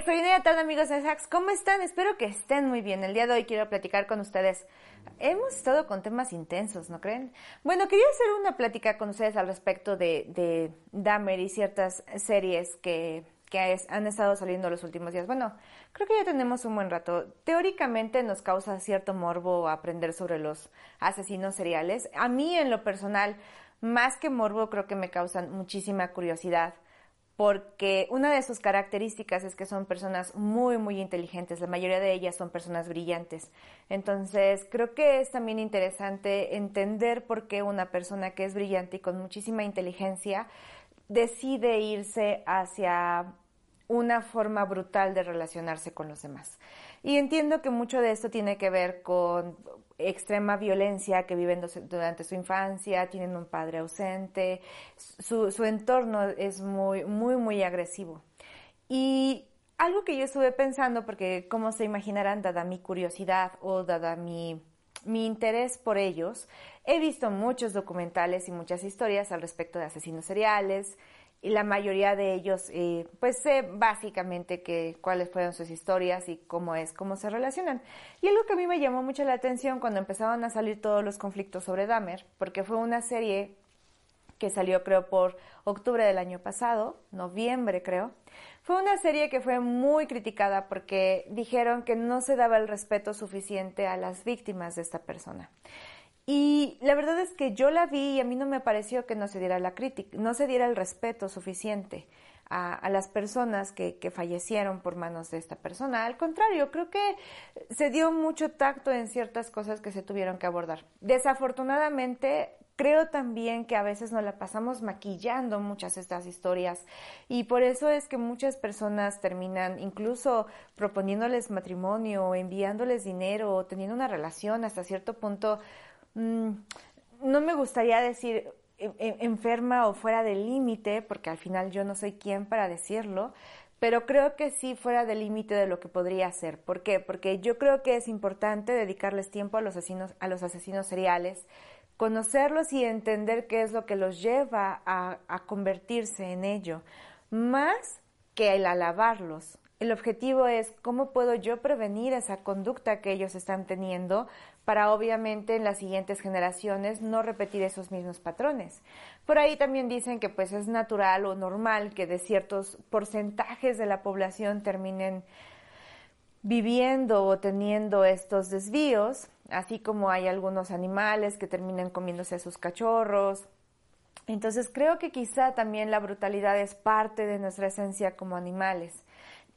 Extraordinaria tarde amigos de Hacks, ¿cómo están? Espero que estén muy bien. El día de hoy quiero platicar con ustedes. Hemos estado con temas intensos, ¿no creen? Bueno, quería hacer una plática con ustedes al respecto de, de Dahmer y ciertas series que, que es- han estado saliendo los últimos días. Bueno, creo que ya tenemos un buen rato. Teóricamente nos causa cierto morbo aprender sobre los asesinos seriales. A mí en lo personal, más que morbo, creo que me causan muchísima curiosidad porque una de sus características es que son personas muy, muy inteligentes. La mayoría de ellas son personas brillantes. Entonces, creo que es también interesante entender por qué una persona que es brillante y con muchísima inteligencia decide irse hacia una forma brutal de relacionarse con los demás. Y entiendo que mucho de esto tiene que ver con extrema violencia que viven durante su infancia, tienen un padre ausente, su, su entorno es muy, muy, muy agresivo. Y algo que yo estuve pensando, porque como se imaginarán, dada mi curiosidad o dada mi, mi interés por ellos, he visto muchos documentales y muchas historias al respecto de asesinos seriales, y la mayoría de ellos, eh, pues sé básicamente que, cuáles fueron sus historias y cómo es, cómo se relacionan. Y algo que a mí me llamó mucho la atención cuando empezaban a salir todos los conflictos sobre Dahmer, porque fue una serie que salió creo por octubre del año pasado, noviembre creo. Fue una serie que fue muy criticada porque dijeron que no se daba el respeto suficiente a las víctimas de esta persona. Y la verdad es que yo la vi y a mí no me pareció que no se diera la crítica, no se diera el respeto suficiente a, las personas que, que fallecieron por manos de esta persona. Al contrario, creo que se dio mucho tacto en ciertas cosas que se tuvieron que abordar. Desafortunadamente, creo también que a veces nos la pasamos maquillando muchas estas historias y por eso es que muchas personas terminan incluso proponiéndoles matrimonio enviándoles dinero teniendo una relación hasta cierto punto mm, no me gustaría decir en- en- enferma o fuera del límite, porque al final yo no soy quien para decirlo, pero creo que sí fuera del límite de lo que podría ser. ¿Por qué? Porque yo creo que es importante dedicarles tiempo a los asesinos, a los asesinos seriales, conocerlos y entender qué es lo que los lleva a, a convertirse en ello, más que el alabarlos. El objetivo es cómo puedo yo prevenir esa conducta que ellos están teniendo para obviamente en las siguientes generaciones no repetir esos mismos patrones. Por ahí también dicen que pues es natural o normal que de ciertos porcentajes de la población terminen viviendo o teniendo estos desvíos, así como hay algunos animales que terminan comiéndose a sus cachorros. Entonces creo que quizá también la brutalidad es parte de nuestra esencia como animales.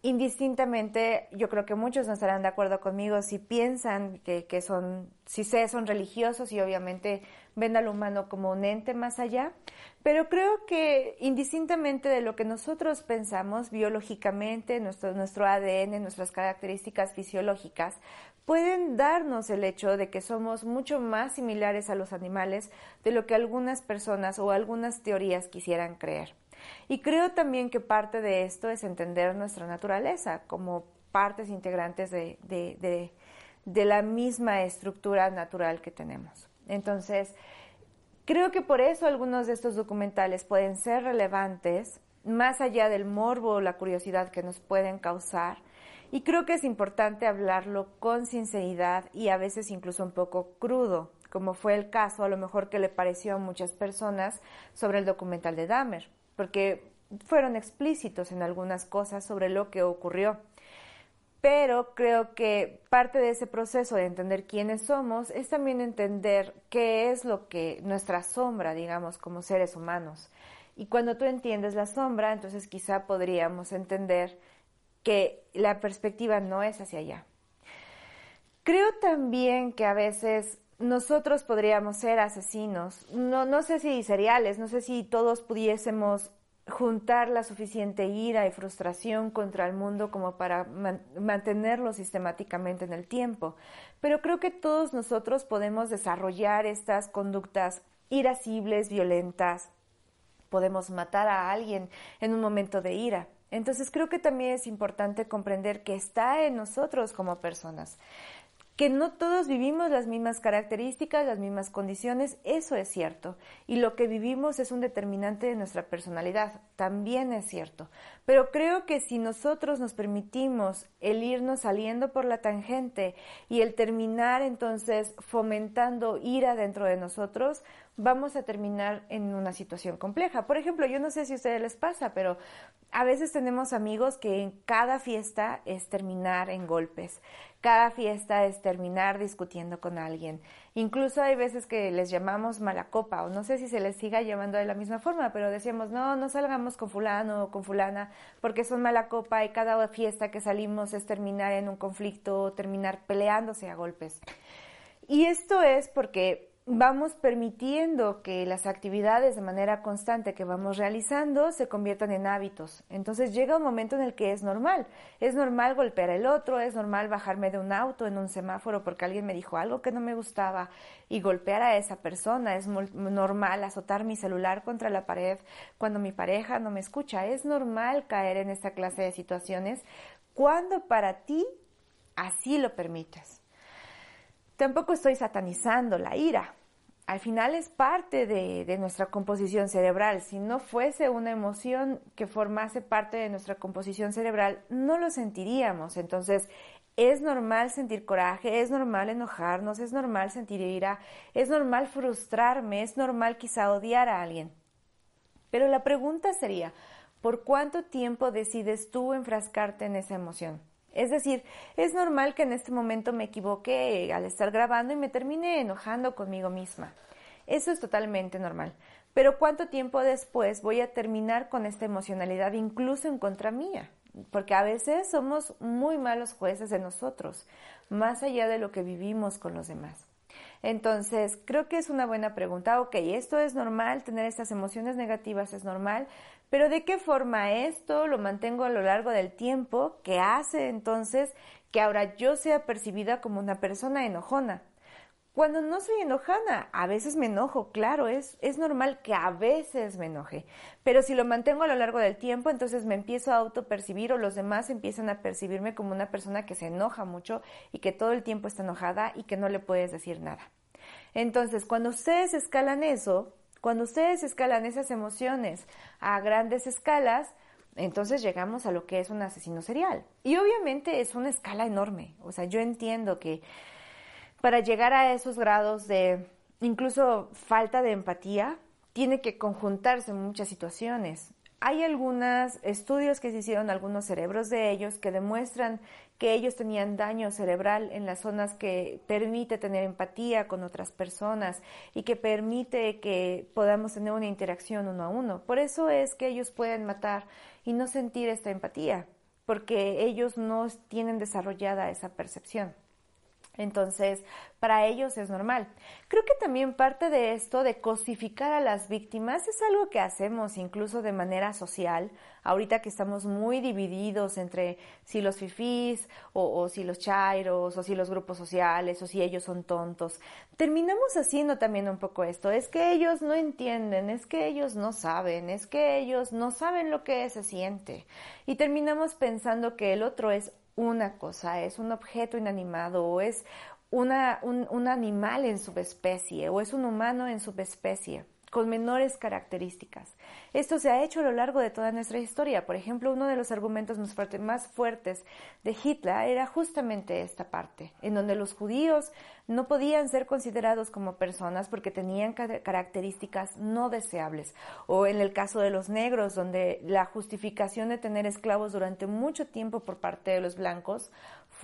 Indistintamente, yo creo que muchos no estarán de acuerdo conmigo si piensan que, son, si se son religiosos y obviamente ven al humano como un ente más allá, pero creo que indistintamente de lo que nosotros pensamos biológicamente, nuestro ADN, nuestras características fisiológicas, pueden darnos el hecho de que somos mucho más similares a los animales de lo que algunas personas o algunas teorías quisieran creer. Y creo también que parte de esto es entender nuestra naturaleza como partes integrantes de, de, de, la misma estructura natural que tenemos. Entonces, creo que por eso algunos de estos documentales pueden ser relevantes, más allá del morbo o la curiosidad que nos pueden causar. Y creo que es importante hablarlo con sinceridad y a veces incluso un poco crudo, como fue el caso a lo mejor que le pareció a muchas personas sobre el documental de Dahmer, porque fueron explícitos en algunas cosas sobre lo que ocurrió. Pero creo que parte de ese proceso de entender quiénes somos es también entender qué es lo que nuestra sombra, digamos, como seres humanos. Y cuando tú entiendes la sombra, entonces quizá podríamos entender que la perspectiva no es hacia allá. Creo también que a veces nosotros podríamos ser asesinos, no, no sé si seriales, no sé si todos pudiésemos juntar la suficiente ira y frustración contra el mundo como para mantenerlo sistemáticamente en el tiempo. Pero creo que todos nosotros podemos desarrollar estas conductas irascibles, violentas. Podemos matar a alguien en un momento de ira. Entonces creo que también es importante comprender que está en nosotros como personas que no todos vivimos las mismas características, las mismas condiciones, eso es cierto. Y lo que vivimos es un determinante de nuestra personalidad, también es cierto. Pero creo que si nosotros nos permitimos el irnos saliendo por la tangente y el terminar entonces fomentando ira dentro de nosotros, vamos a terminar en una situación compleja. Por ejemplo, yo no sé si a ustedes les pasa, pero a veces tenemos amigos que en cada fiesta es terminar en golpes cada fiesta es terminar discutiendo con alguien. Incluso hay veces que les llamamos mala copa, o no sé si se les siga llamando de la misma forma, pero decíamos, no, no salgamos con fulano o con fulana porque son mala copa y cada fiesta que salimos es terminar en un conflicto terminar peleándose a golpes. Y esto es porque vamos permitiendo que las actividades de manera constante que vamos realizando se conviertan en hábitos. Entonces llega un momento en el que es normal. Es normal golpear al otro, es normal bajarme de un auto en un semáforo porque alguien me dijo algo que no me gustaba y golpear a esa persona. Es normal azotar mi celular contra la pared cuando mi pareja no me escucha. Es normal caer en esta clase de situaciones cuando para ti así lo permites. Tampoco estoy satanizando la ira. Al final es parte de, nuestra composición cerebral. Si no fuese una emoción que formase parte de nuestra composición cerebral, no lo sentiríamos. Entonces, es normal sentir coraje, es normal enojarnos, es normal sentir ira, es normal frustrarme, es normal quizá odiar a alguien. Pero la pregunta sería, ¿por cuánto tiempo decides tú enfrascarte en esa emoción? Es decir, es normal que en este momento me equivoque al estar grabando y me termine enojando conmigo misma. Eso es totalmente normal. Pero ¿cuánto tiempo después voy a terminar con esta emocionalidad incluso en contra mía? Porque a veces somos muy malos jueces de nosotros, más allá de lo que vivimos con los demás. Entonces, creo que es una buena pregunta. Ok, esto es normal, tener estas emociones negativas es normal, pero ¿de qué forma esto lo mantengo a lo largo del tiempo que hace entonces que ahora yo sea percibida como una persona enojona? Cuando no soy enojada, a veces me enojo, claro, es, es normal que a veces me enoje, pero si lo mantengo a lo largo del tiempo, entonces me empiezo a autopercibir o los demás empiezan a percibirme como una persona que se enoja mucho y que todo el tiempo está enojada y que no le puedes decir nada. Entonces, cuando ustedes escalan eso, cuando ustedes escalan esas emociones a grandes escalas, entonces llegamos a lo que es un asesino serial. Y obviamente es una escala enorme. O sea, yo entiendo que para llegar a esos grados de incluso falta de empatía, tiene que conjuntarse muchas situaciones. Hay algunos estudios que se hicieron algunos cerebros de ellos que demuestran que ellos tenían daño cerebral en las zonas que permite tener empatía con otras personas y que permite que podamos tener una interacción uno a uno. Por eso es que ellos pueden matar y no sentir esta empatía, porque ellos no tienen desarrollada esa percepción. Entonces, para ellos es normal. Creo que también parte de esto de cosificar a las víctimas es algo que hacemos incluso de manera social. Ahorita que estamos muy divididos entre si los fifís o, si los chairos o si los grupos sociales o si ellos son tontos, terminamos haciendo también un poco esto. Es que ellos no entienden, es que ellos no saben, es que ellos no saben lo que se siente. Y terminamos pensando que el otro es una cosa, es un objeto inanimado o es una, un, un animal en subespecie o es un humano en subespecie con menores características. Esto se ha hecho a lo largo de toda nuestra historia. Por ejemplo, uno de los argumentos más, fuertes de Hitler era justamente esta parte, en donde los judíos no podían ser considerados como personas porque tenían características no deseables. O en el caso de los negros, donde la justificación de tener esclavos durante mucho tiempo por parte de los blancos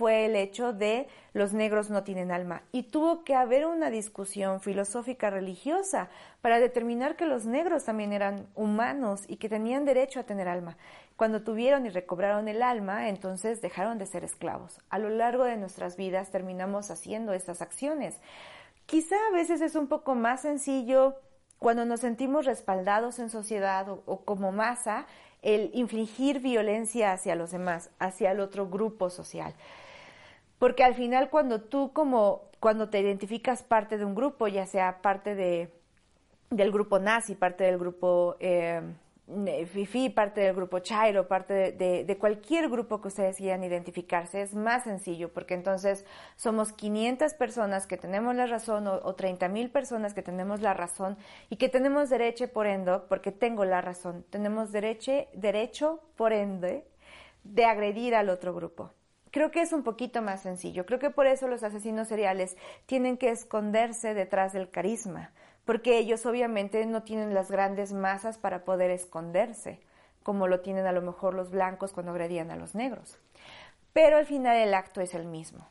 fue el hecho de los negros no tienen alma. Y tuvo que haber una discusión filosófica religiosa para determinar que los negros también eran humanos y que tenían derecho a tener alma. Cuando tuvieron y recobraron el alma, entonces dejaron de ser esclavos. A lo largo de nuestras vidas terminamos haciendo estas acciones. Quizá a veces es un poco más sencillo cuando nos sentimos respaldados en sociedad o, o como masa, el infligir violencia hacia los demás, hacia el otro grupo social. Porque al final cuando tú como, cuando te identificas parte de un grupo, ya sea parte de, del grupo nazi, parte del grupo eh, Fifi, parte del grupo Chairo, parte de, cualquier grupo que ustedes quieran identificarse, es más sencillo porque entonces somos 500 personas que tenemos la razón o, o 30 mil personas que tenemos la razón y que tenemos derecho por ende, porque tengo la razón, tenemos derecho, derecho por ende de agredir al otro grupo. Creo que es un poquito más sencillo. Creo que por eso los asesinos seriales tienen que esconderse detrás del carisma, porque ellos obviamente no tienen las grandes masas para poder esconderse, como lo tienen a lo mejor los blancos cuando agredían a los negros. Pero al final el acto es el mismo.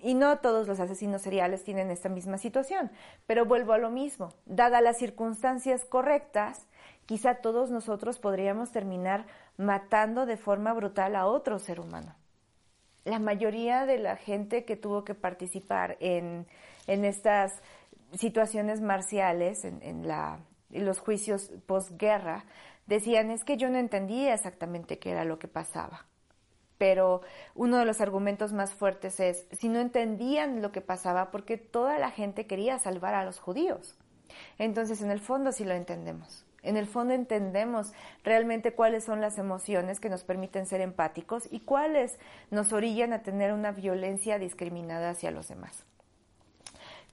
Y no todos los asesinos seriales tienen esta misma situación, pero vuelvo a lo mismo. Dadas las circunstancias correctas, quizá todos nosotros podríamos terminar matando de forma brutal a otro ser humano la mayoría de la gente que tuvo que participar en, en estas situaciones marciales, en, la, los juicios posguerra, decían es que yo no entendía exactamente qué era lo que pasaba. Pero uno de los argumentos más fuertes es, si no entendían lo que pasaba, porque toda la gente quería salvar a los judíos. Entonces, en el fondo sí lo entendemos. En el fondo entendemos realmente cuáles son las emociones que nos permiten ser empáticos y cuáles nos orillan a tener una violencia discriminada hacia los demás.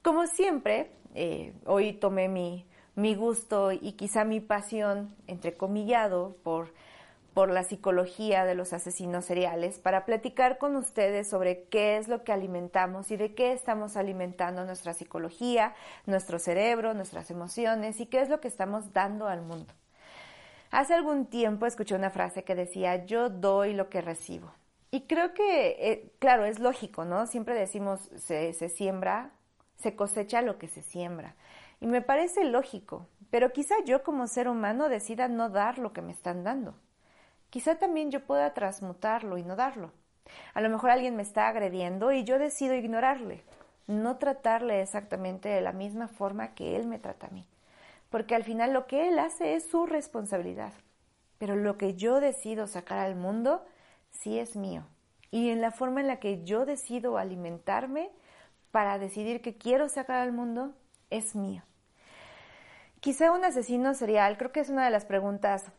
Como siempre, eh, hoy tomé mi, mi gusto y quizá mi pasión, entrecomillado, por por la psicología de los asesinos seriales para platicar con ustedes sobre qué es lo que alimentamos y de qué estamos alimentando nuestra psicología, nuestro cerebro, nuestras emociones y qué es lo que estamos dando al mundo. Hace algún tiempo escuché una frase que decía, yo doy lo que recibo. Y creo que, eh, claro, es lógico, ¿no? Siempre decimos, se, se siembra, se cosecha lo que se siembra. Y me parece lógico, pero quizá yo como ser humano decida no dar lo que me están dando quizá también yo pueda transmutarlo y no darlo. A lo mejor alguien me está agrediendo y yo decido ignorarle, no tratarle exactamente de la misma forma que él me trata a mí, porque al final lo que él hace es su responsabilidad, pero lo que yo decido sacar al mundo sí es mío. Y en la forma en la que yo decido alimentarme para decidir que quiero sacar al mundo es mío. Quizá un asesino serial, creo que es una de las preguntas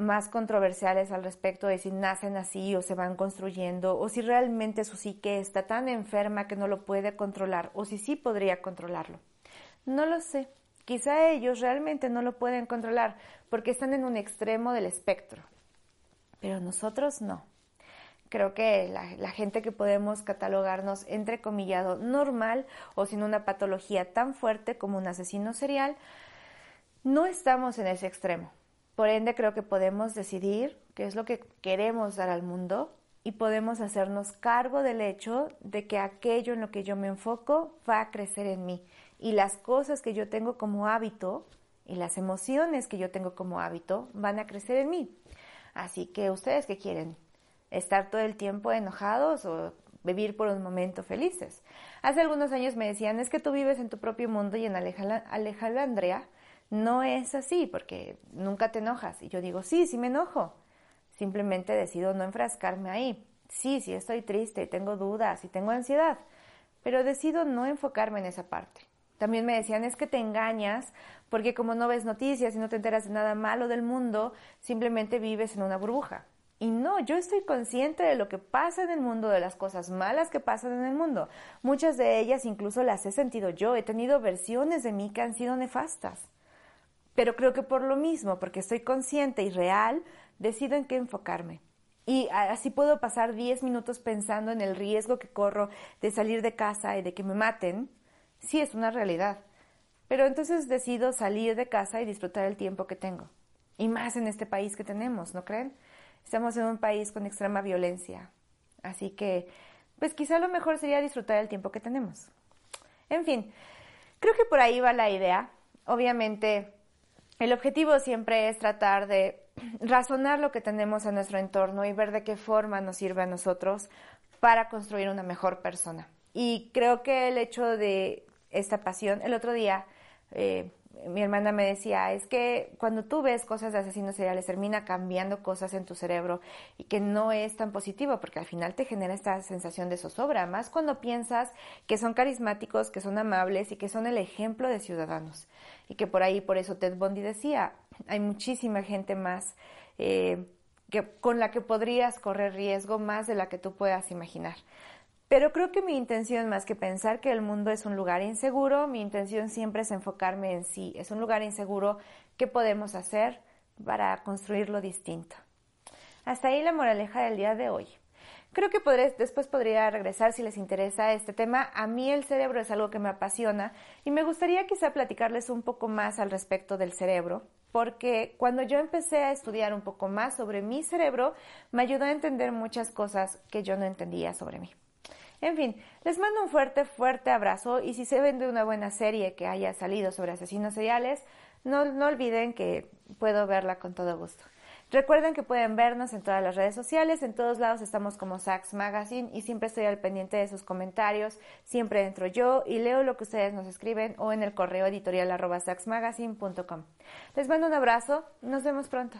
más controversiales al respecto de si nacen así o se van construyendo, o si realmente su psique está tan enferma que no lo puede controlar, o si sí podría controlarlo. No lo sé. Quizá ellos realmente no lo pueden controlar porque están en un extremo del espectro, pero nosotros no. Creo que la, la gente que podemos catalogarnos entre comillado normal o sin una patología tan fuerte como un asesino serial, no estamos en ese extremo por ende, creo que podemos decidir qué es lo que queremos dar al mundo y podemos hacernos cargo del hecho de que aquello en lo que yo me enfoco va a crecer en mí y las cosas que yo tengo como hábito y las emociones que yo tengo como hábito van a crecer en mí. Así que ustedes que quieren estar todo el tiempo enojados o vivir por un momento felices. Hace algunos años me decían, es que tú vives en tu propio mundo y en Alejandría no es así porque nunca te enojas. Y yo digo, sí, sí me enojo. Simplemente decido no enfrascarme ahí. Sí, sí estoy triste, tengo dudas y tengo ansiedad, pero decido no enfocarme en esa parte. También me decían, es que te engañas porque como no ves noticias y no te enteras de nada malo del mundo, simplemente vives en una burbuja. Y no, yo estoy consciente de lo que pasa en el mundo, de las cosas malas que pasan en el mundo. Muchas de ellas incluso las he sentido yo. He tenido versiones de mí que han sido nefastas. Pero creo que por lo mismo, porque estoy consciente y real, decido en qué enfocarme. Y así puedo pasar 10 minutos pensando en el riesgo que corro de salir de casa y de que me maten. Sí, es una realidad. Pero entonces decido salir de casa y disfrutar el tiempo que tengo. Y más en este país que tenemos, ¿no creen? Estamos en un país con extrema violencia. Así que, pues quizá lo mejor sería disfrutar el tiempo que tenemos. En fin, creo que por ahí va la idea. Obviamente, el objetivo siempre es tratar de razonar lo que tenemos en nuestro entorno y ver de qué forma nos sirve a nosotros para construir una mejor persona. Y creo que el hecho de esta pasión, el otro día eh, mi hermana me decía, es que cuando tú ves cosas de asesinos seriales termina cambiando cosas en tu cerebro y que no es tan positivo porque al final te genera esta sensación de zozobra, más cuando piensas que son carismáticos, que son amables y que son el ejemplo de ciudadanos. Y que por ahí, por eso Ted Bundy decía, hay muchísima gente más eh, que, con la que podrías correr riesgo más de la que tú puedas imaginar. Pero creo que mi intención, más que pensar que el mundo es un lugar inseguro, mi intención siempre es enfocarme en sí. Es un lugar inseguro, ¿qué podemos hacer para construirlo distinto? Hasta ahí la moraleja del día de hoy. Creo que después podría regresar si les interesa este tema. A mí el cerebro es algo que me apasiona y me gustaría quizá platicarles un poco más al respecto del cerebro, porque cuando yo empecé a estudiar un poco más sobre mi cerebro, me ayudó a entender muchas cosas que yo no entendía sobre mí. En fin, les mando un fuerte, fuerte abrazo y si se ven de una buena serie que haya salido sobre asesinos seriales, no, no olviden que puedo verla con todo gusto. Recuerden que pueden vernos en todas las redes sociales, en todos lados estamos como Sax Magazine y siempre estoy al pendiente de sus comentarios, siempre entro yo y leo lo que ustedes nos escriben o en el correo editorial saxmagazine.com. Les mando un abrazo, nos vemos pronto.